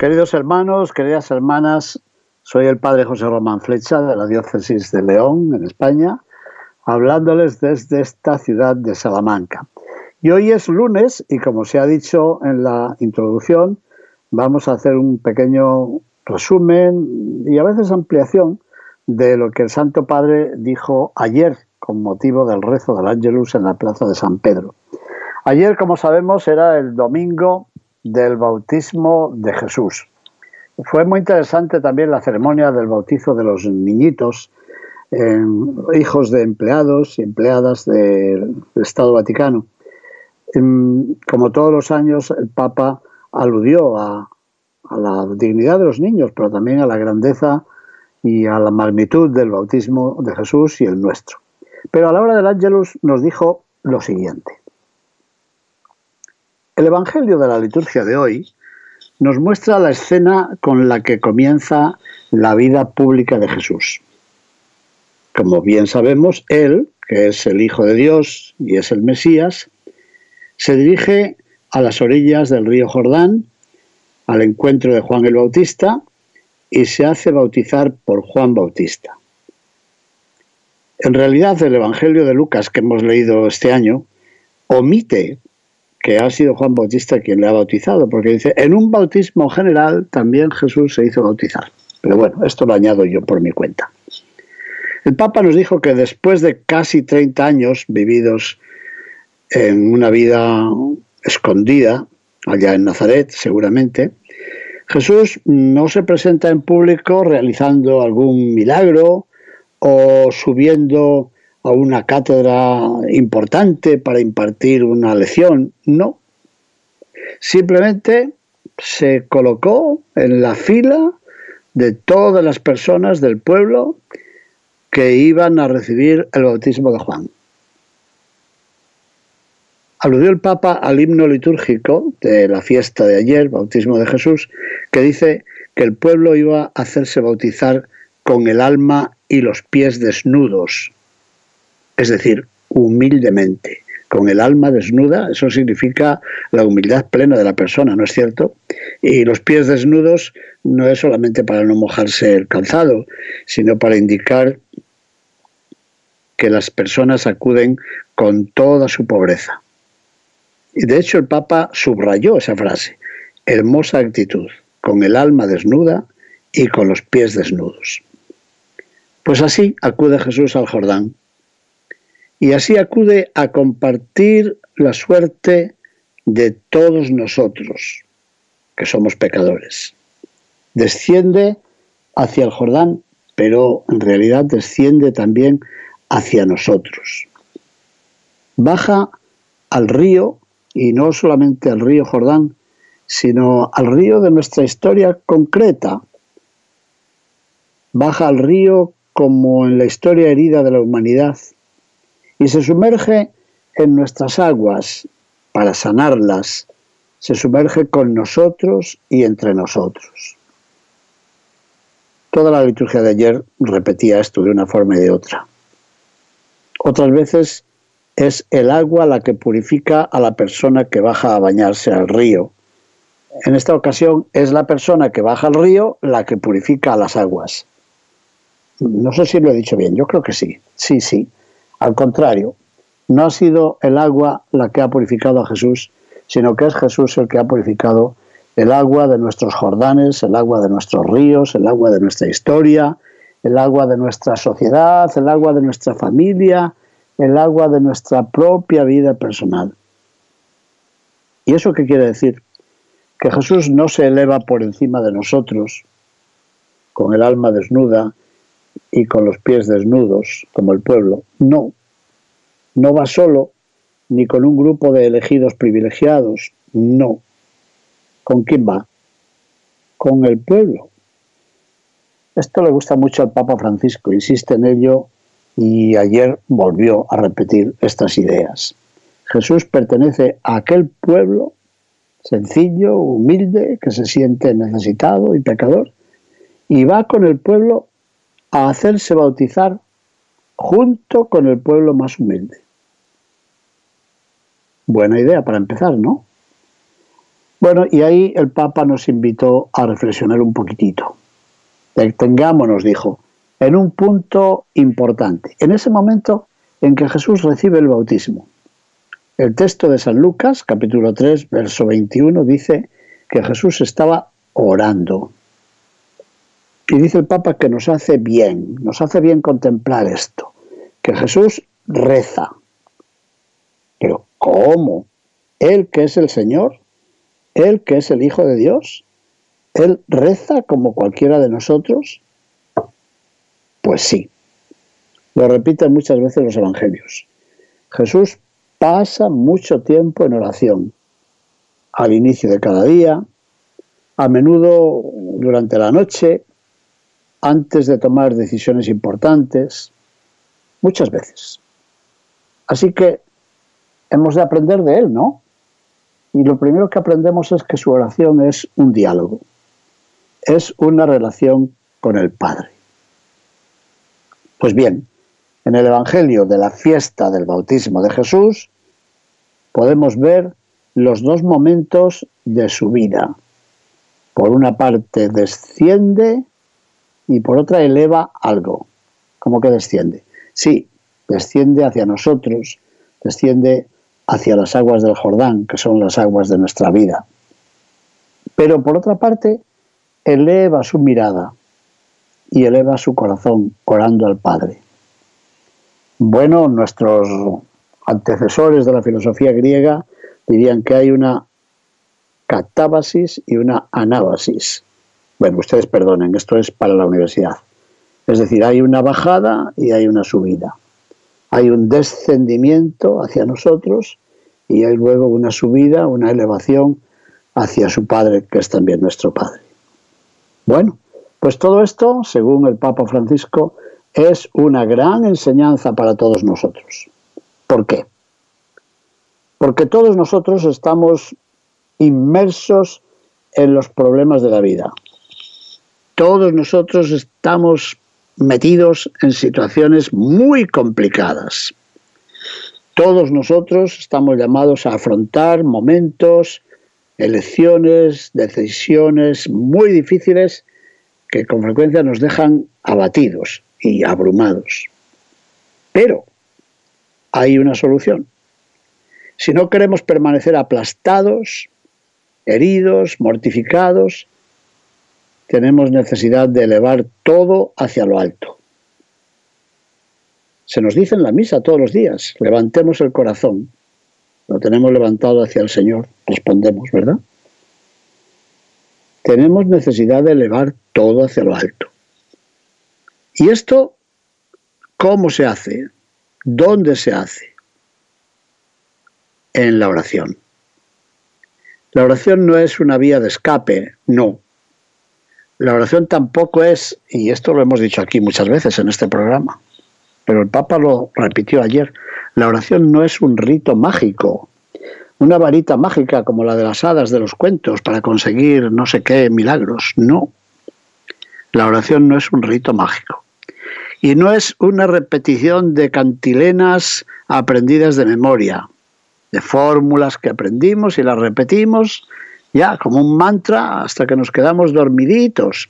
queridos hermanos, queridas hermanas, soy el padre José Román Flecha de la diócesis de León, en España, hablándoles desde esta ciudad de Salamanca. Y hoy es lunes y como se ha dicho en la introducción, vamos a hacer un pequeño resumen y a veces ampliación de lo que el Santo Padre dijo ayer con motivo del rezo del Ángelus en la Plaza de San Pedro. Ayer, como sabemos, era el domingo del bautismo de Jesús. Fue muy interesante también la ceremonia del bautizo de los niñitos, hijos de empleados y empleadas del Estado Vaticano como todos los años, el Papa aludió a, la dignidad de los niños, pero también a la grandeza y a la magnitud del bautismo de Jesús y el nuestro. Pero a la hora del Ángelus nos dijo lo siguiente. El Evangelio de la liturgia de hoy nos muestra la escena con la que comienza la vida pública de Jesús. Como bien sabemos, Él, que es el Hijo de Dios y es el Mesías, se dirige a las orillas del río Jordán, al encuentro de Juan el Bautista, y se hace bautizar por Juan Bautista. En realidad, el Evangelio de Lucas que hemos leído este año omite que ha sido Juan Bautista quien le ha bautizado, porque dice, en un bautismo general también Jesús se hizo bautizar. Pero bueno, esto lo añado yo por mi cuenta. El Papa nos dijo que después de casi 30 años vividos en una vida escondida, allá en Nazaret seguramente, Jesús no se presenta en público realizando algún milagro o subiendo a una cátedra importante para impartir una lección, no. Simplemente se colocó en la fila de todas las personas del pueblo que iban a recibir el bautismo de Juan. Aludió el Papa al himno litúrgico de la fiesta de ayer, bautismo de Jesús, que dice que el pueblo iba a hacerse bautizar con el alma y los pies desnudos, es decir, humildemente, con el alma desnuda, eso significa la humildad plena de la persona, ¿no es cierto? Y los pies desnudos no es solamente para no mojarse el calzado, sino para indicar que las personas acuden con toda su pobreza. Y de hecho el Papa subrayó esa frase, hermosa actitud, con el alma desnuda y con los pies desnudos. Pues así acude Jesús al Jordán y así acude a compartir la suerte de todos nosotros, que somos pecadores. Desciende hacia el Jordán, pero en realidad desciende también hacia nosotros. Baja al río y no solamente al río Jordán, sino al río de nuestra historia concreta. Baja al río como en la historia herida de la humanidad y se sumerge en nuestras aguas para sanarlas, se sumerge con nosotros y entre nosotros. Toda la liturgia de ayer repetía esto de una forma y de otra. Otras veces es el agua la que purifica a la persona que baja a bañarse al río. En esta ocasión es la persona que baja al río la que purifica las aguas. No sé si lo he dicho bien, yo creo que sí, sí, sí. Al contrario, no ha sido el agua la que ha purificado a Jesús, sino que es Jesús el que ha purificado el agua de nuestros Jordanes, el agua de nuestros ríos, el agua de nuestra historia, el agua de nuestra sociedad, el agua de nuestra familia, el agua de nuestra propia vida personal. ¿Y eso qué quiere decir? Que Jesús no se eleva por encima de nosotros, con el alma desnuda y con los pies desnudos, como el pueblo. No, no va solo, ni con un grupo de elegidos privilegiados, no. ¿Con quién va? Con el pueblo. Esto le gusta mucho al Papa Francisco, insiste en ello y ayer volvió a repetir estas ideas. Jesús pertenece a aquel pueblo sencillo, humilde, que se siente necesitado y pecador, y va con el pueblo a hacerse bautizar junto con el pueblo más humilde. Buena idea para empezar, ¿no? Bueno, y ahí el Papa nos invitó a reflexionar un poquitito. Detengámonos, dijo, en un punto importante, en ese momento en que Jesús recibe el bautismo. El texto de San Lucas, capítulo 3, verso 21, dice que Jesús estaba orando. Y dice el Papa que nos hace bien, nos hace bien contemplar esto, que Jesús reza. Pero ¿cómo? Él que es el Señor, Él que es el Hijo de Dios, Él reza como cualquiera de nosotros. Pues sí, lo repiten muchas veces los evangelios. Jesús pasa mucho tiempo en oración, al inicio de cada día, a menudo durante la noche, antes de tomar decisiones importantes, muchas veces. Así que hemos de aprender de él, ¿no? Y lo primero que aprendemos es que su oración es un diálogo, es una relación con el Padre. Pues bien, en el Evangelio de la fiesta del bautismo de Jesús podemos ver los dos momentos de su vida. Por una parte desciende y por otra eleva algo. ¿Cómo que desciende? Sí, desciende hacia nosotros, desciende hacia las aguas del Jordán, que son las aguas de nuestra vida. Pero por otra parte, eleva su mirada y eleva su corazón orando al Padre. Bueno, nuestros antecesores de la filosofía griega dirían que hay una catábasis y una anábasis. Bueno, ustedes perdonen, esto es para la universidad. Es decir, hay una bajada y hay una subida. Hay un descendimiento hacia nosotros y hay luego una subida, una elevación hacia su Padre, que es también nuestro Padre. Bueno, pues todo esto, según el Papa Francisco, es una gran enseñanza para todos nosotros. ¿Por qué? Porque todos nosotros estamos inmersos en los problemas de la vida. Todos nosotros estamos metidos en situaciones muy complicadas. Todos nosotros estamos llamados a afrontar momentos, elecciones, decisiones muy difíciles que con frecuencia nos dejan abatidos y abrumados. Pero hay una solución. Si no queremos permanecer aplastados, heridos, mortificados, tenemos necesidad de elevar todo hacia lo alto. Se nos dice en la misa todos los días, levantemos el corazón. Lo tenemos levantado hacia el Señor, respondemos, ¿verdad? Tenemos necesidad de elevar todo hacia lo alto. ¿Y esto cómo se hace? ¿Dónde se hace? En la oración. La oración no es una vía de escape, no. La oración tampoco es, y esto lo hemos dicho aquí muchas veces en este programa, pero el Papa lo repitió ayer, la oración no es un rito mágico, una varita mágica como la de las hadas de los cuentos para conseguir no sé qué milagros, no. La oración no es un rito mágico. Y no es una repetición de cantilenas aprendidas de memoria, de fórmulas que aprendimos y las repetimos ya como un mantra hasta que nos quedamos dormiditos.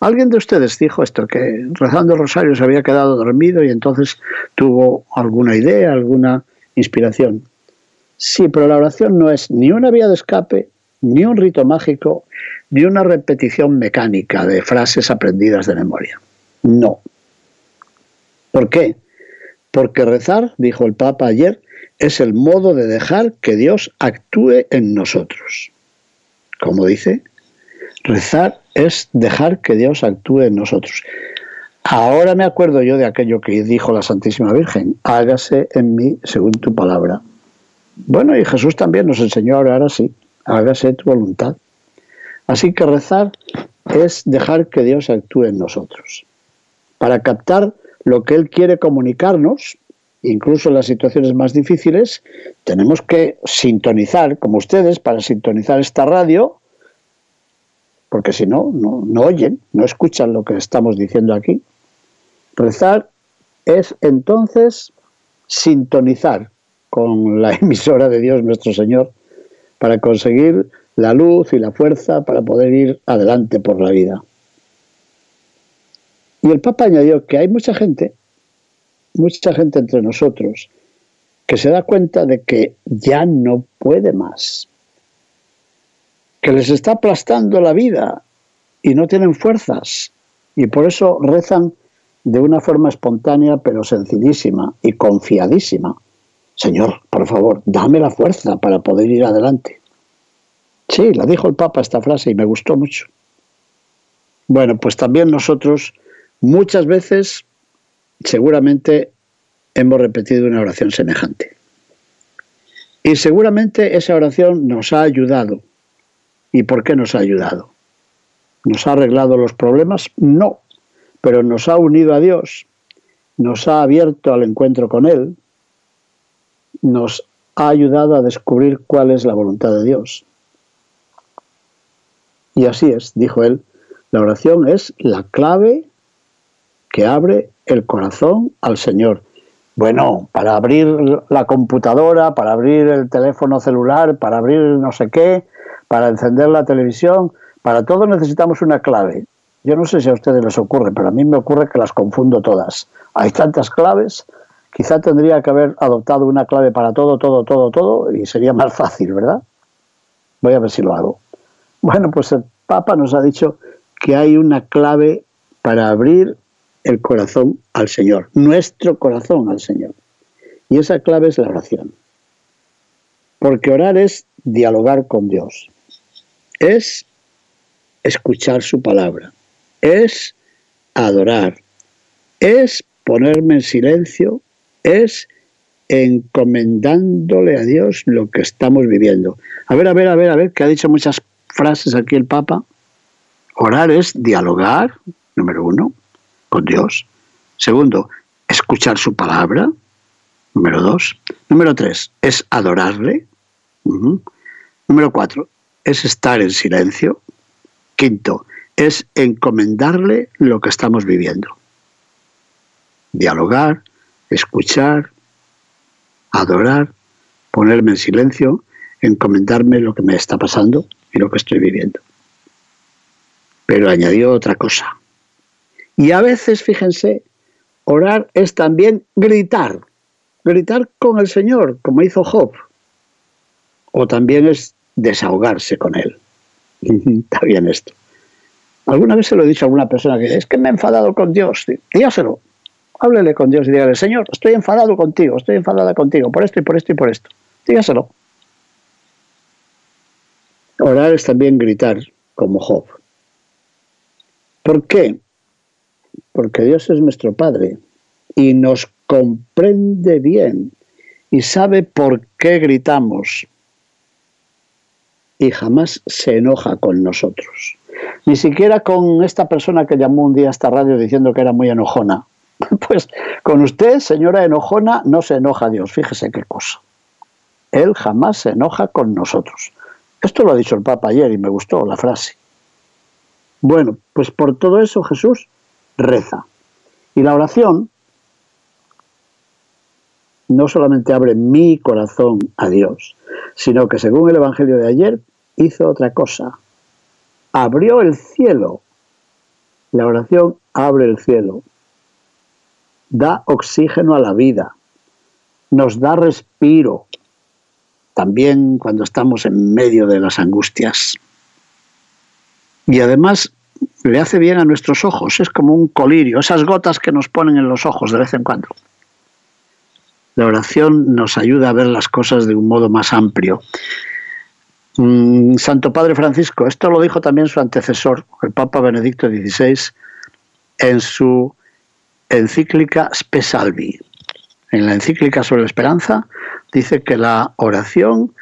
Alguien de ustedes dijo esto, que rezando el rosario se había quedado dormido y entonces tuvo alguna idea, alguna inspiración. Sí, pero la oración no es ni una vía de escape, ni un rito mágico, ni una repetición mecánica de frases aprendidas de memoria. No, ¿Por qué? Porque rezar, dijo el Papa ayer, es el modo de dejar que Dios actúe en nosotros. Como dice, rezar es dejar que Dios actúe en nosotros. Ahora me acuerdo yo de aquello que dijo la Santísima Virgen, hágase en mí según tu palabra. Bueno, y Jesús también nos enseñó a orar así, hágase tu voluntad. Así que rezar es dejar que Dios actúe en nosotros. Para captar lo que Él quiere comunicarnos, incluso en las situaciones más difíciles, tenemos que sintonizar, como ustedes, para sintonizar esta radio, porque si no, no, oyen, no escuchan lo que estamos diciendo aquí. Rezar es entonces sintonizar con la emisora de Dios nuestro Señor para conseguir la luz y la fuerza para poder ir adelante por la vida. Y el Papa añadió que hay mucha gente, mucha gente entre nosotros, que se da cuenta de que ya no puede más, que les está aplastando la vida y no tienen fuerzas, y por eso rezan de una forma espontánea pero sencillísima y confiadísima. Señor, por favor, dame la fuerza para poder ir adelante. Sí, la dijo el Papa esta frase y me gustó mucho. Bueno, pues también nosotros muchas veces seguramente hemos repetido una oración semejante. Y seguramente esa oración nos ha ayudado. ¿Y por qué nos ha ayudado? ¿Nos ha arreglado los problemas? No, pero nos ha unido a Dios, nos ha abierto al encuentro con Él, nos ha ayudado a descubrir cuál es la voluntad de Dios. Y así es, dijo él, la oración es la clave que abre el corazón al Señor. Bueno, para abrir la computadora, para abrir el teléfono celular, para abrir no sé qué, para encender la televisión, para todo necesitamos una clave. Yo no sé si a ustedes les ocurre, pero a mí me ocurre que las confundo todas. Hay tantas claves, quizá tendría que haber adoptado una clave para todo, todo, todo, todo, y sería más fácil, ¿verdad? Voy a ver si lo hago. Bueno, pues el Papa nos ha dicho que hay una clave para abrir el corazón al Señor, nuestro corazón al Señor. Y esa clave es la oración. Porque orar es dialogar con Dios, es escuchar su palabra, es adorar, es ponerme en silencio, es encomendándole a Dios lo que estamos viviendo. A ver, a ver, a ver, a ver, que ha dicho muchas frases aquí el Papa. Orar es dialogar, número uno, con Dios. Segundo, escuchar su palabra. Número dos. Número tres, es adorarle. Número cuatro, es estar en silencio. Quinto, es encomendarle lo que estamos viviendo. Dialogar, escuchar, adorar, ponerme en silencio, encomendarme lo que me está pasando y lo que estoy viviendo. Pero añadió otra cosa. Y a veces, fíjense, orar es también gritar, gritar con el Señor, como hizo Job. O también es desahogarse con Él. Está bien esto. Alguna vez se lo he dicho a alguna persona que es que me he enfadado con Dios. Dígaselo. Háblele con Dios y dígale, Señor, estoy enfadado contigo, estoy enfadada contigo, por esto y por esto y por esto. Dígaselo. Orar es también gritar, como Job. ¿Por qué? Porque Dios es nuestro Padre y nos comprende bien y sabe por qué gritamos y jamás se enoja con nosotros. Ni siquiera con esta persona que llamó un día a esta radio diciendo que era muy enojona. Pues con usted, señora enojona, no se enoja Dios, fíjese qué cosa. Él jamás se enoja con nosotros. Esto lo ha dicho el Papa ayer y me gustó la frase. Bueno, pues por todo eso Jesús reza. Y la oración no solamente abre mi corazón a Dios, sino que según el Evangelio de ayer hizo otra cosa. Abrió el cielo. La oración abre el cielo. Da oxígeno a la vida. Nos da respiro también cuando estamos en medio de las angustias. Y además le hace bien a nuestros ojos, es como un colirio, esas gotas que nos ponen en los ojos de vez en cuando. La oración nos ayuda a ver las cosas de un modo más amplio. Mm, Santo Padre Francisco, esto lo dijo también su antecesor, el Papa Benedicto XVI, en su encíclica Spesalvi. En la encíclica sobre la esperanza dice que la oración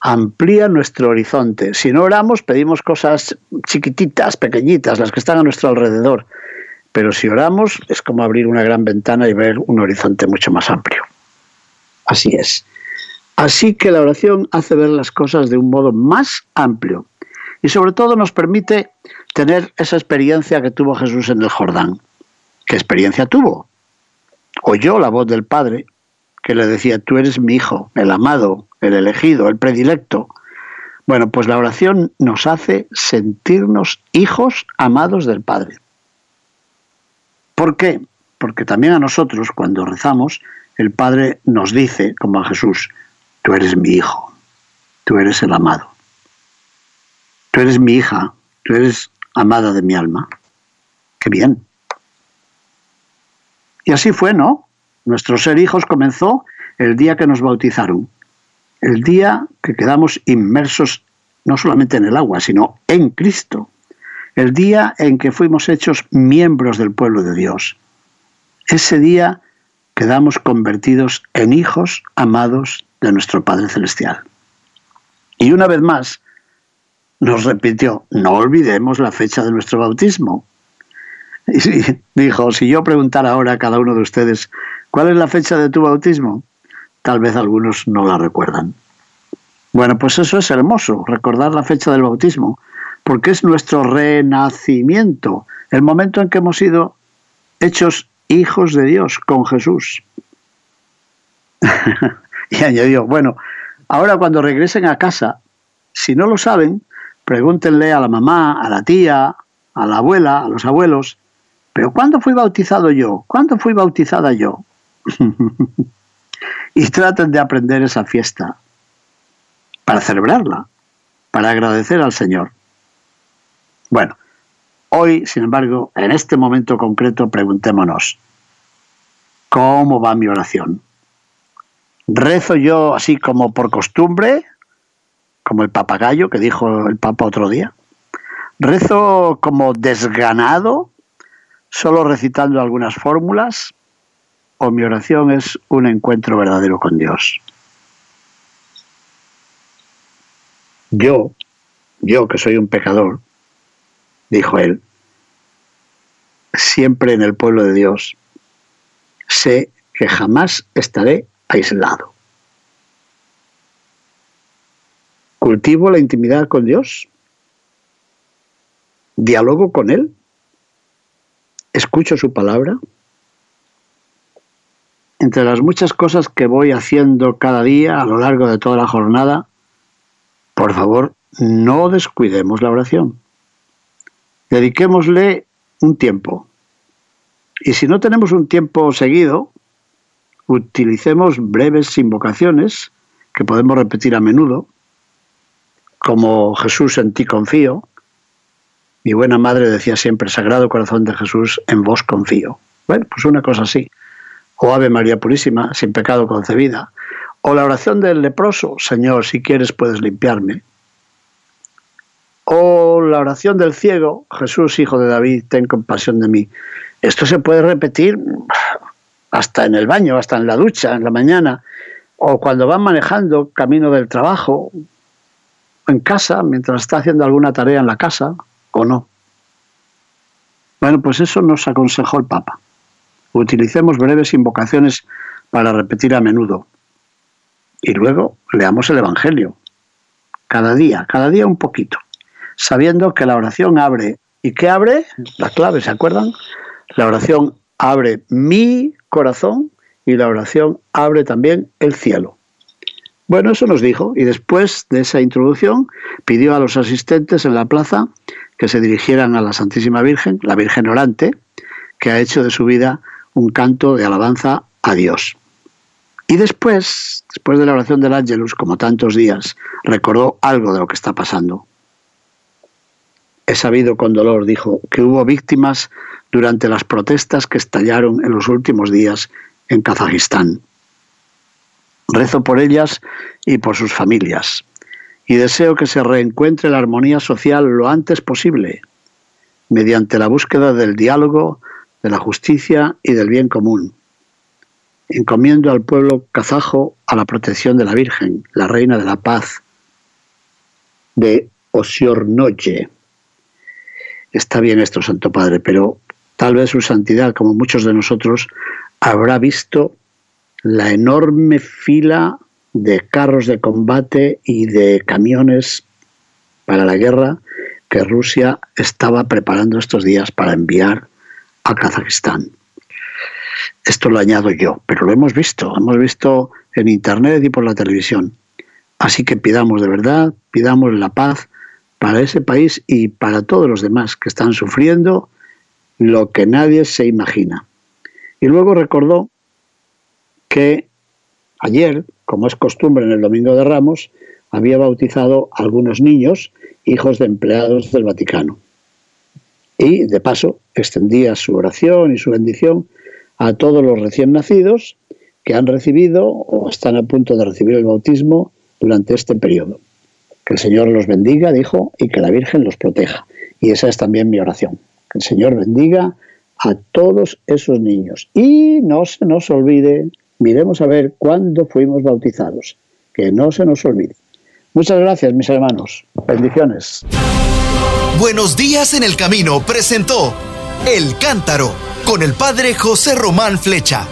amplía nuestro horizonte. Si no oramos, pedimos cosas chiquititas, pequeñitas, las que están a nuestro alrededor. Pero si oramos, es como abrir una gran ventana y ver un horizonte mucho más amplio. Así es. Así que la oración hace ver las cosas de un modo más amplio y sobre todo nos permite tener esa experiencia que tuvo Jesús en el Jordán. ¿Qué experiencia tuvo? Oyó la voz del Padre que le decía, tú eres mi hijo, el amado, el elegido, el predilecto. Bueno, pues la oración nos hace sentirnos hijos amados del Padre. ¿Por qué? Porque también a nosotros, cuando rezamos, el Padre nos dice, como a Jesús, tú eres mi hijo, tú eres el amado, tú eres mi hija, tú eres amada de mi alma. Qué bien. Y así fue, ¿no? Nuestro ser hijos comenzó el día que nos bautizaron, el día que quedamos inmersos no solamente en el agua, sino en Cristo, el día en que fuimos hechos miembros del pueblo de Dios. Ese día quedamos convertidos en hijos amados de nuestro Padre Celestial. Y una vez más, nos repitió, no olvidemos la fecha de nuestro bautismo. Y dijo, si yo preguntara ahora a cada uno de ustedes, ¿Cuál es la fecha de tu bautismo? Tal vez algunos no la recuerdan. Bueno, pues eso es hermoso, recordar la fecha del bautismo, porque es nuestro renacimiento, el momento en que hemos sido hechos hijos de Dios con Jesús. y añadió, bueno, ahora cuando regresen a casa, si no lo saben, pregúntenle a la mamá, a la tía, a la abuela, a los abuelos, pero ¿cuándo fui bautizado yo? ¿Cuándo fui bautizada yo? y traten de aprender esa fiesta para celebrarla, para agradecer al Señor. Bueno, hoy, sin embargo, en este momento concreto, preguntémonos, ¿cómo va mi oración? ¿Rezo yo así como por costumbre, como el papagayo que dijo el Papa otro día? ¿Rezo como desganado, solo recitando algunas fórmulas? O mi oración es un encuentro verdadero con Dios. Yo, yo que soy un pecador, dijo él, siempre en el pueblo de Dios, sé que jamás estaré aislado. Cultivo la intimidad con Dios, dialogo con Él, escucho su palabra, entre las muchas cosas que voy haciendo cada día a lo largo de toda la jornada, por favor, no descuidemos la oración. Dediquémosle un tiempo. Y si no tenemos un tiempo seguido, utilicemos breves invocaciones que podemos repetir a menudo, como Jesús en ti confío. Mi buena madre decía siempre, Sagrado Corazón de Jesús, en vos confío. Bueno, pues una cosa así o Ave María Purísima, sin pecado concebida, o la oración del leproso, Señor, si quieres puedes limpiarme, o la oración del ciego, Jesús, hijo de David, ten compasión de mí. Esto se puede repetir hasta en el baño, hasta en la ducha, en la mañana, o cuando van manejando camino del trabajo, en casa, mientras está haciendo alguna tarea en la casa, o no. Bueno, pues eso nos aconsejó el Papa. Utilicemos breves invocaciones para repetir a menudo. Y luego leamos el Evangelio. Cada día, cada día un poquito. Sabiendo que la oración abre. ¿Y qué abre? La clave, ¿se acuerdan? La oración abre mi corazón y la oración abre también el cielo. Bueno, eso nos dijo y después de esa introducción pidió a los asistentes en la plaza que se dirigieran a la Santísima Virgen, la Virgen orante, que ha hecho de su vida un canto de alabanza a Dios. Y después, después de la oración del Ángelus, como tantos días, recordó algo de lo que está pasando. He sabido con dolor, dijo, que hubo víctimas durante las protestas que estallaron en los últimos días en Kazajistán. Rezo por ellas y por sus familias, y deseo que se reencuentre la armonía social lo antes posible, mediante la búsqueda del diálogo, de la justicia y del bien común. encomiendo al pueblo kazajo a la protección de la Virgen, la Reina de la Paz, de Osiornoye. Está bien esto, Santo Padre, pero tal vez su santidad, como muchos de nosotros, habrá visto la enorme fila de carros de combate y de camiones para la guerra que Rusia estaba preparando estos días para enviar a Kazajistán. Esto lo añado yo, pero lo hemos visto, hemos visto en Internet y por la televisión. Así que pidamos de verdad, pidamos la paz para ese país y para todos los demás que están sufriendo lo que nadie se imagina. Y luego recordó que ayer, como es costumbre en el Domingo de Ramos, había bautizado a algunos niños, hijos de empleados del Vaticano. Y, de paso, extendía su oración y su bendición a todos los recién nacidos que han recibido o están a punto de recibir el bautismo durante este periodo. Que el Señor los bendiga, dijo, y que la Virgen los proteja. Y esa es también mi oración. Que el Señor bendiga a todos esos niños. Y no se nos olvide, miremos a ver cuándo fuimos bautizados. Que no se nos olvide. Muchas gracias, mis hermanos. Bendiciones. Buenos días en el camino presentó El Cántaro con el padre José Román Flecha.